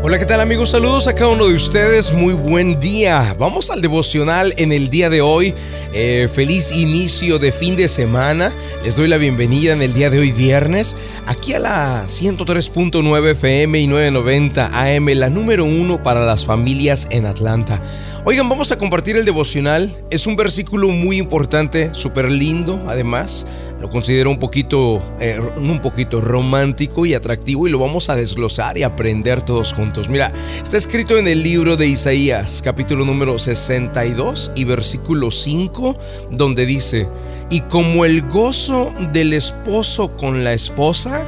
Hola, ¿qué tal amigos? Saludos a cada uno de ustedes. Muy buen día. Vamos al devocional en el día de hoy. Eh, feliz inicio de fin de semana. Les doy la bienvenida en el día de hoy viernes. Aquí a la 103.9 FM y 990 AM, la número uno para las familias en Atlanta. Oigan, vamos a compartir el devocional. Es un versículo muy importante, súper lindo además. Lo considero un poquito, eh, un poquito romántico y atractivo y lo vamos a desglosar y aprender todos juntos. Mira, está escrito en el libro de Isaías, capítulo número 62 y versículo 5, donde dice, y como el gozo del esposo con la esposa,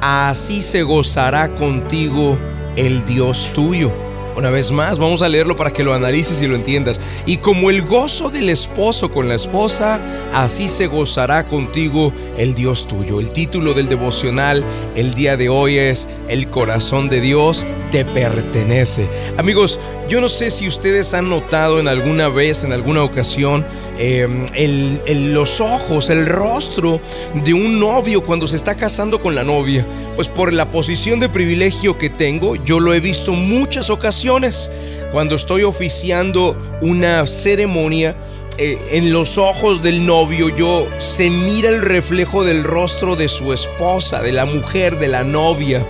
así se gozará contigo el Dios tuyo. Una vez más, vamos a leerlo para que lo analices y lo entiendas. Y como el gozo del esposo con la esposa, así se gozará contigo el Dios tuyo. El título del devocional el día de hoy es El corazón de Dios te pertenece. Amigos, yo no sé si ustedes han notado en alguna vez, en alguna ocasión, em, los ojos, el rostro de un novio cuando se está casando con la novia. Pues por la posición de privilegio que tengo, yo lo he visto muchas ocasiones. Cuando estoy oficiando una ceremonia, eh, en los ojos del novio yo se mira el reflejo del rostro de su esposa, de la mujer, de la novia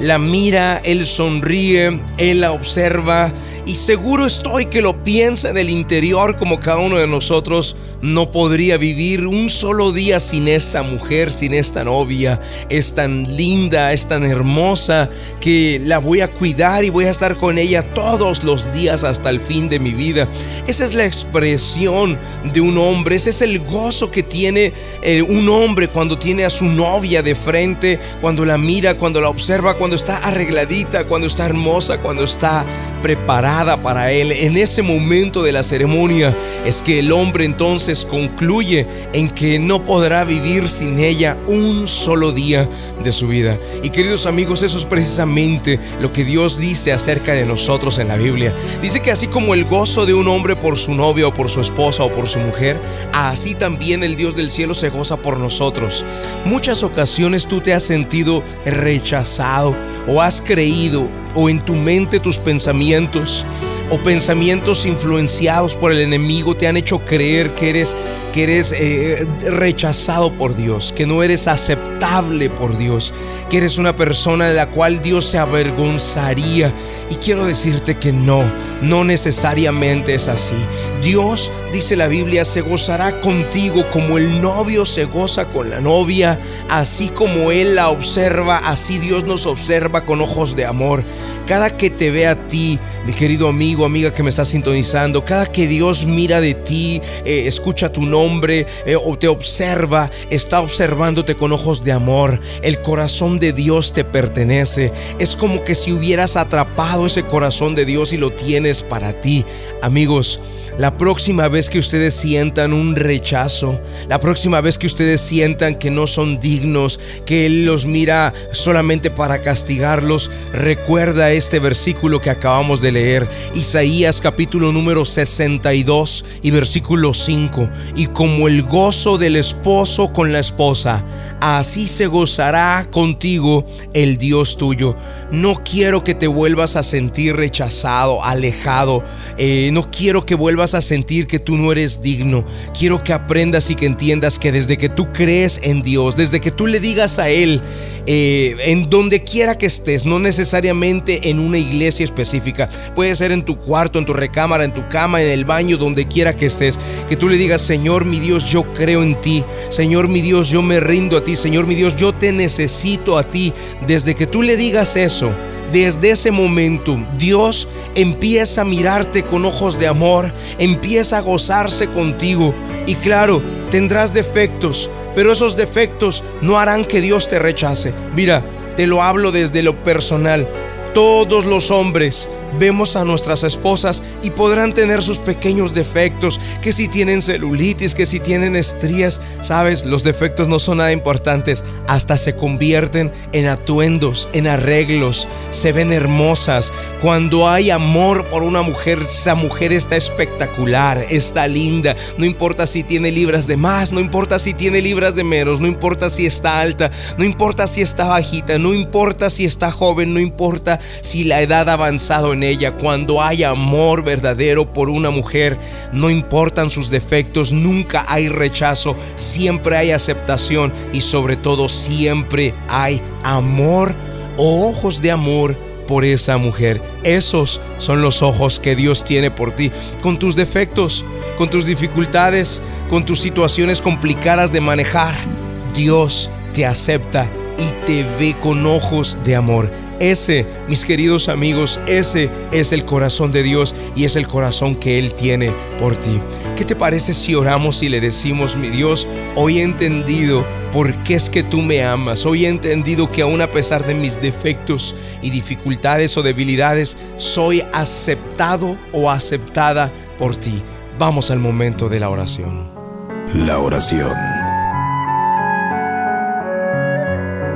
la mira, él sonríe, él la observa y seguro estoy que lo piensa en el interior como cada uno de nosotros no podría vivir un solo día sin esta mujer, sin esta novia. Es tan linda, es tan hermosa que la voy a cuidar y voy a estar con ella todos los días hasta el fin de mi vida. Esa es la expresión de un hombre, ese es el gozo que tiene eh, un hombre cuando tiene a su novia de frente, cuando la mira, cuando la observa, cuando está arregladita, cuando está hermosa, cuando está preparada para él. En ese momento de la ceremonia es que el hombre entonces concluye en que no podrá vivir sin ella un solo día de su vida. Y queridos amigos, eso es precisamente lo que Dios dice acerca de nosotros en la Biblia. Dice que así como el gozo de un hombre por su novia o por su esposa o por su mujer, así también el Dios del cielo se goza por nosotros. Muchas ocasiones tú te has sentido rechazado o has creído o en tu mente tus pensamientos o pensamientos influenciados por el enemigo te han hecho creer que eres que eres eh, rechazado por Dios, que no eres aceptable por Dios, que eres una persona de la cual Dios se avergonzaría. Y quiero decirte que no, no necesariamente es así. Dios, dice la Biblia, se gozará contigo como el novio se goza con la novia, así como Él la observa, así Dios nos observa con ojos de amor. Cada que te ve a ti, mi querido amigo, amiga que me está sintonizando, cada que Dios mira de ti, eh, escucha tu nombre eh, o te observa, está observándote con ojos de amor. El corazón de Dios te pertenece. Es como que si hubieras atrapado ese corazón de Dios y lo tienes para ti. Amigos, la próxima vez que ustedes sientan un rechazo, la próxima vez que ustedes sientan que no son dignos, que Él los mira solamente para castigarlos, recuerda este versículo que acabamos de leer, Isaías capítulo número 62 y versículo 5, y como el gozo del esposo con la esposa, así se gozará contigo el Dios tuyo. No quiero que te vuelvas a sentir rechazado, alejado, eh, no quiero que vuelvas a sentir que tú no eres digno. Quiero que aprendas y que entiendas que desde que tú crees en Dios, desde que tú le digas a Él, eh, en donde quiera que estés, no necesariamente en una iglesia específica, puede ser en tu cuarto, en tu recámara, en tu cama, en el baño, donde quiera que estés, que tú le digas, Señor mi Dios, yo creo en ti, Señor mi Dios, yo me rindo a ti, Señor mi Dios, yo te necesito a ti. Desde que tú le digas eso, desde ese momento Dios empieza a mirarte con ojos de amor, empieza a gozarse contigo. Y claro, tendrás defectos, pero esos defectos no harán que Dios te rechace. Mira, te lo hablo desde lo personal. Todos los hombres vemos a nuestras esposas y podrán tener sus pequeños defectos, que si tienen celulitis, que si tienen estrías, sabes, los defectos no son nada importantes, hasta se convierten en atuendos, en arreglos, se ven hermosas. Cuando hay amor por una mujer, esa mujer está espectacular, está linda, no importa si tiene libras de más, no importa si tiene libras de menos, no importa si está alta, no importa si está bajita, no importa si está joven, no importa si la edad ha avanzado en ella. Cuando hay amor verdadero por una mujer, no importan sus defectos, nunca hay rechazo, siempre hay aceptación y sobre todo siempre hay amor o ojos de amor por esa mujer. Esos son los ojos que Dios tiene por ti, con tus defectos, con tus dificultades, con tus situaciones complicadas de manejar. Dios te acepta y te ve con ojos de amor. Ese, mis queridos amigos, ese es el corazón de Dios y es el corazón que Él tiene por ti. ¿Qué te parece si oramos y le decimos, mi Dios, hoy he entendido por qué es que tú me amas? Hoy he entendido que aún a pesar de mis defectos y dificultades o debilidades, soy aceptado o aceptada por ti. Vamos al momento de la oración. La oración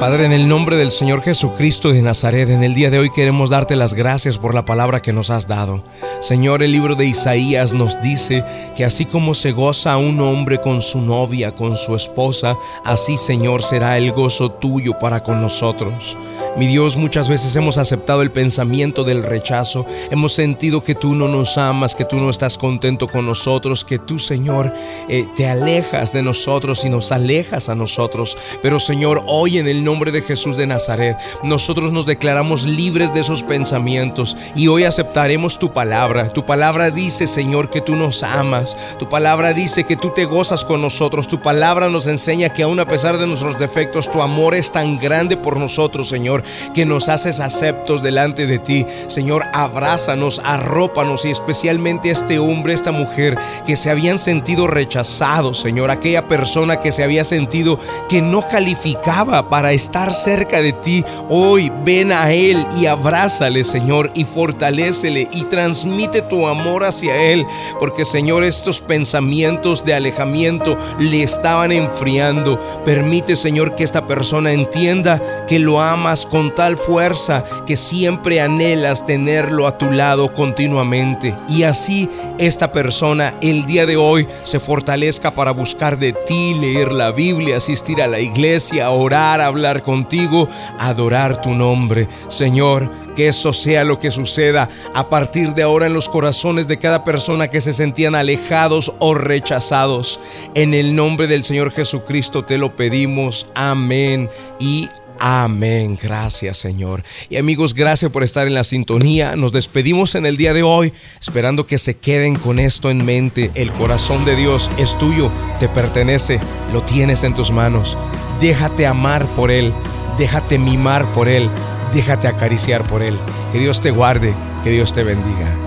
Padre, en el nombre del Señor Jesucristo de Nazaret, en el día de hoy queremos darte las gracias por la palabra que nos has dado. Señor, el libro de Isaías nos dice que así como se goza un hombre con su novia, con su esposa, así Señor será el gozo tuyo para con nosotros. Mi Dios, muchas veces hemos aceptado el pensamiento del rechazo, hemos sentido que tú no nos amas, que tú no estás contento con nosotros, que tú, Señor, eh, te alejas de nosotros y nos alejas a nosotros. Pero, Señor, hoy en el nombre de Jesús de Nazaret, nosotros nos declaramos libres de esos pensamientos y hoy aceptaremos tu palabra. Tu palabra dice, Señor, que tú nos amas. Tu palabra dice que tú te gozas con nosotros. Tu palabra nos enseña que aún a pesar de nuestros defectos, tu amor es tan grande por nosotros, Señor que nos haces aceptos delante de ti. Señor, abrázanos, arrópanos y especialmente este hombre, esta mujer que se habían sentido rechazados, Señor, aquella persona que se había sentido que no calificaba para estar cerca de ti. Hoy ven a él y abrázale, Señor, y fortalécele y transmite tu amor hacia él, porque Señor, estos pensamientos de alejamiento le estaban enfriando. Permite, Señor, que esta persona entienda que lo amas con tal fuerza que siempre anhelas tenerlo a tu lado continuamente. Y así esta persona el día de hoy se fortalezca para buscar de ti, leer la Biblia, asistir a la iglesia, orar, hablar contigo, adorar tu Señor, que eso sea lo que suceda a partir de ahora en los corazones de cada persona que se sentían alejados o rechazados. En el nombre del Señor Jesucristo te lo pedimos. Amén y Amén, gracias Señor. Y amigos, gracias por estar en la sintonía. Nos despedimos en el día de hoy, esperando que se queden con esto en mente. El corazón de Dios es tuyo, te pertenece, lo tienes en tus manos. Déjate amar por Él, déjate mimar por Él, déjate acariciar por Él. Que Dios te guarde, que Dios te bendiga.